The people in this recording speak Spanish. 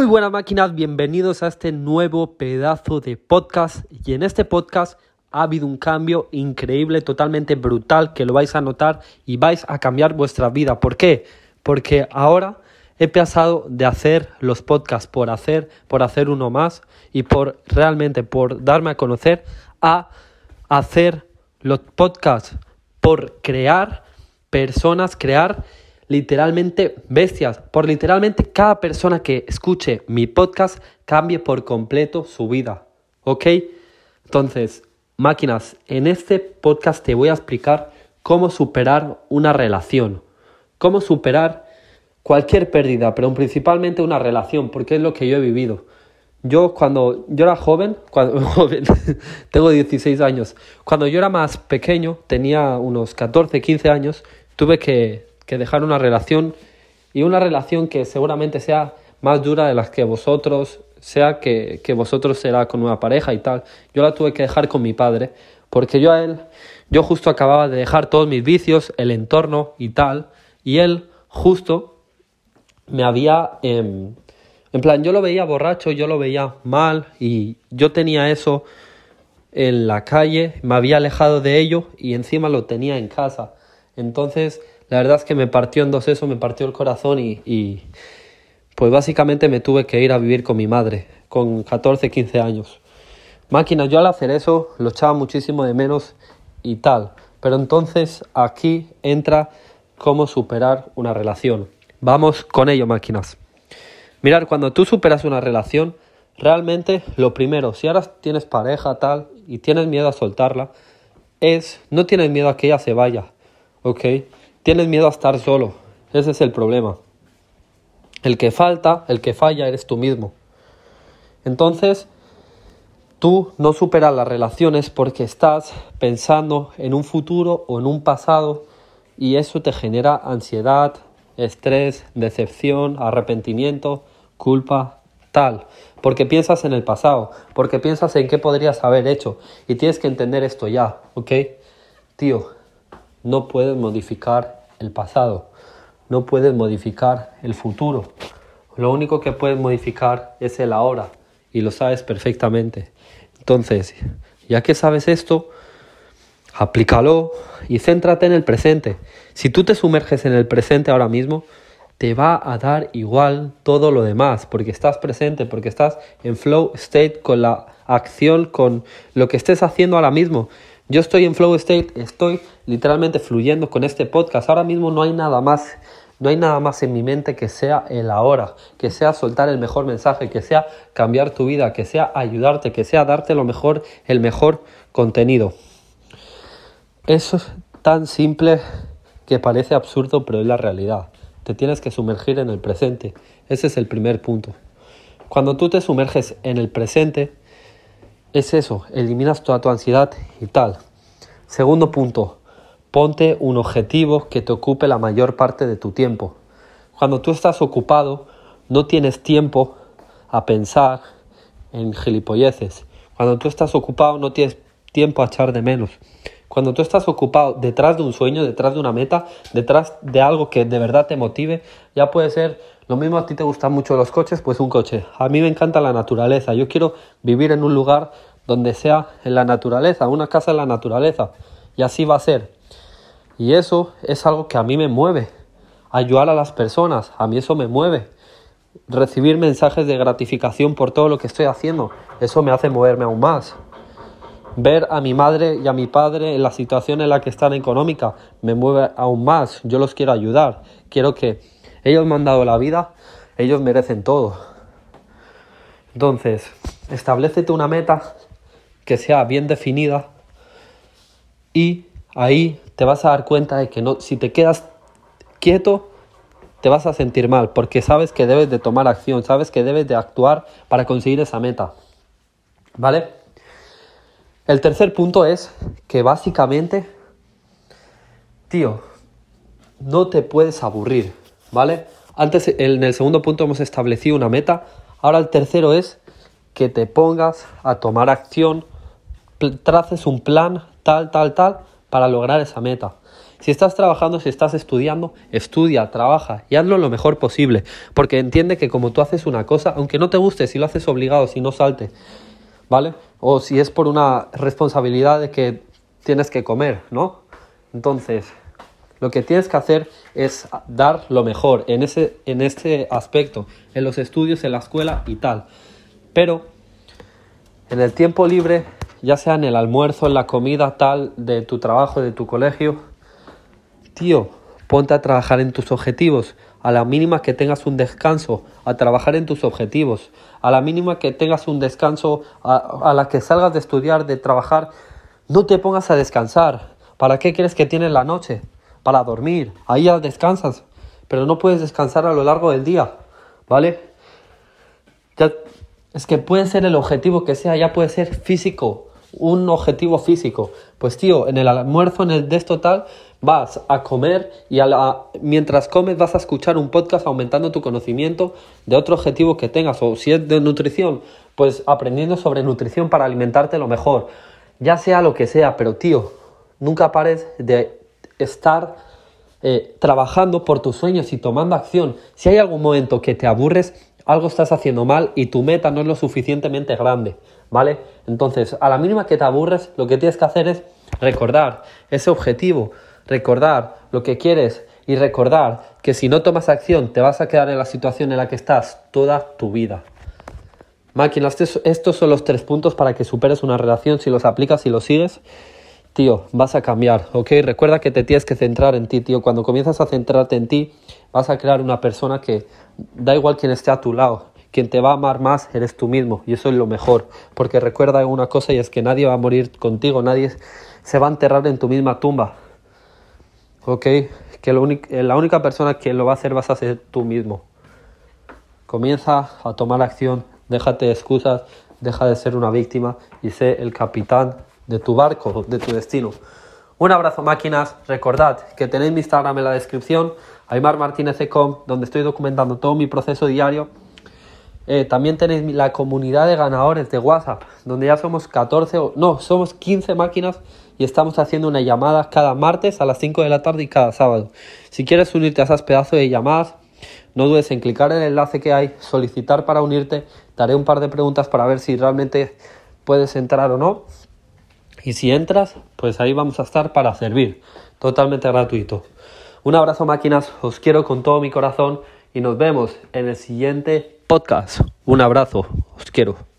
Muy buenas máquinas, bienvenidos a este nuevo pedazo de podcast y en este podcast ha habido un cambio increíble, totalmente brutal que lo vais a notar y vais a cambiar vuestra vida. ¿Por qué? Porque ahora he pasado de hacer los podcasts por hacer, por hacer uno más y por realmente por darme a conocer a hacer los podcasts por crear personas, crear literalmente bestias, por literalmente cada persona que escuche mi podcast cambie por completo su vida. ¿Ok? Entonces, máquinas, en este podcast te voy a explicar cómo superar una relación, cómo superar cualquier pérdida, pero principalmente una relación, porque es lo que yo he vivido. Yo cuando yo era joven, cuando joven, tengo 16 años, cuando yo era más pequeño, tenía unos 14, 15 años, tuve que que dejar una relación y una relación que seguramente sea más dura de las que vosotros, sea que, que vosotros será con una pareja y tal. Yo la tuve que dejar con mi padre, porque yo a él, yo justo acababa de dejar todos mis vicios, el entorno y tal, y él justo me había, em, en plan, yo lo veía borracho, yo lo veía mal y yo tenía eso en la calle, me había alejado de ello y encima lo tenía en casa. Entonces la verdad es que me partió en dos eso, me partió el corazón y, pues básicamente me tuve que ir a vivir con mi madre, con 14, 15 años. Máquina, yo al hacer eso lo echaba muchísimo de menos y tal. Pero entonces aquí entra cómo superar una relación. Vamos con ello, máquinas. Mirar, cuando tú superas una relación, realmente lo primero, si ahora tienes pareja tal y tienes miedo a soltarla, es no tienes miedo a que ella se vaya, ¿ok? Tienes miedo a estar solo. Ese es el problema. El que falta, el que falla, eres tú mismo. Entonces, tú no superas las relaciones porque estás pensando en un futuro o en un pasado y eso te genera ansiedad, estrés, decepción, arrepentimiento, culpa, tal. Porque piensas en el pasado, porque piensas en qué podrías haber hecho y tienes que entender esto ya, ¿ok? Tío, no puedes modificar el pasado, no puedes modificar el futuro. Lo único que puedes modificar es el ahora y lo sabes perfectamente. Entonces, ya que sabes esto, aplícalo y céntrate en el presente. Si tú te sumerges en el presente ahora mismo, te va a dar igual todo lo demás, porque estás presente, porque estás en flow state con la acción, con lo que estés haciendo ahora mismo. Yo estoy en flow state, estoy literalmente fluyendo con este podcast. Ahora mismo no hay nada más, no hay nada más en mi mente que sea el ahora, que sea soltar el mejor mensaje, que sea cambiar tu vida, que sea ayudarte, que sea darte lo mejor, el mejor contenido. Eso es tan simple que parece absurdo, pero es la realidad. Te tienes que sumergir en el presente. Ese es el primer punto. Cuando tú te sumerges en el presente, es eso, eliminas toda tu ansiedad y tal. Segundo punto, ponte un objetivo que te ocupe la mayor parte de tu tiempo. Cuando tú estás ocupado, no tienes tiempo a pensar en gilipolleces. Cuando tú estás ocupado, no tienes tiempo a echar de menos. Cuando tú estás ocupado detrás de un sueño, detrás de una meta, detrás de algo que de verdad te motive, ya puede ser lo mismo a ti te gustan mucho los coches, pues un coche. A mí me encanta la naturaleza. Yo quiero vivir en un lugar donde sea en la naturaleza, una casa en la naturaleza. Y así va a ser. Y eso es algo que a mí me mueve. Ayudar a las personas, a mí eso me mueve. Recibir mensajes de gratificación por todo lo que estoy haciendo, eso me hace moverme aún más. Ver a mi madre y a mi padre en la situación en la que están económica me mueve aún más. Yo los quiero ayudar. Quiero que ellos me han dado la vida, ellos merecen todo. Entonces, establecete una meta que sea bien definida y ahí te vas a dar cuenta de que no, si te quedas quieto, te vas a sentir mal, porque sabes que debes de tomar acción, sabes que debes de actuar para conseguir esa meta. ¿Vale? El tercer punto es que básicamente, tío, no te puedes aburrir. ¿Vale? Antes, en el segundo punto hemos establecido una meta. Ahora el tercero es que te pongas a tomar acción, traces un plan tal, tal, tal, para lograr esa meta. Si estás trabajando, si estás estudiando, estudia, trabaja y hazlo lo mejor posible. Porque entiende que como tú haces una cosa, aunque no te guste, si lo haces obligado, si no salte, ¿vale? O si es por una responsabilidad de que tienes que comer, ¿no? Entonces, lo que tienes que hacer es dar lo mejor en ese, en este aspecto, en los estudios, en la escuela y tal. Pero en el tiempo libre, ya sea en el almuerzo, en la comida tal de tu trabajo, de tu colegio, tío, ponte a trabajar en tus objetivos. A la mínima que tengas un descanso, a trabajar en tus objetivos. A la mínima que tengas un descanso, a, a la que salgas de estudiar, de trabajar, no te pongas a descansar. ¿Para qué crees que tienes la noche? Para dormir. Ahí ya descansas. Pero no puedes descansar a lo largo del día. ¿Vale? Es que puede ser el objetivo que sea, ya puede ser físico. Un objetivo físico. Pues tío, en el almuerzo, en el de total, vas a comer y mientras comes vas a escuchar un podcast aumentando tu conocimiento de otro objetivo que tengas. O si es de nutrición, pues aprendiendo sobre nutrición para alimentarte lo mejor. Ya sea lo que sea, pero tío, nunca pares de estar eh, trabajando por tus sueños y tomando acción. Si hay algún momento que te aburres, algo estás haciendo mal y tu meta no es lo suficientemente grande, ¿vale? Entonces, a la mínima que te aburres, lo que tienes que hacer es recordar ese objetivo, recordar lo que quieres y recordar que si no tomas acción te vas a quedar en la situación en la que estás toda tu vida. Máquinas, estos son los tres puntos para que superes una relación. Si los aplicas y los sigues, tío, vas a cambiar, ¿ok? Recuerda que te tienes que centrar en ti, tío. Cuando comienzas a centrarte en ti, vas a crear una persona que da igual quien esté a tu lado. Quien te va a amar más eres tú mismo y eso es lo mejor. Porque recuerda una cosa y es que nadie va a morir contigo, nadie se va a enterrar en tu misma tumba. ¿Ok? Que la única persona que lo va a hacer vas a ser tú mismo. Comienza a tomar acción déjate de excusas, deja de ser una víctima y sé el capitán de tu barco, de tu destino. Un abrazo máquinas, recordad que tenéis mi Instagram en la descripción, aymarmartinez.com, donde estoy documentando todo mi proceso diario. Eh, también tenéis la comunidad de ganadores de WhatsApp, donde ya somos 14, o, no, somos 15 máquinas y estamos haciendo una llamada cada martes a las 5 de la tarde y cada sábado. Si quieres unirte a esas pedazos de llamadas, no dudes en clicar en el enlace que hay, solicitar para unirte, daré un par de preguntas para ver si realmente puedes entrar o no. Y si entras, pues ahí vamos a estar para servir, totalmente gratuito. Un abrazo máquinas, os quiero con todo mi corazón y nos vemos en el siguiente podcast. Un abrazo, os quiero.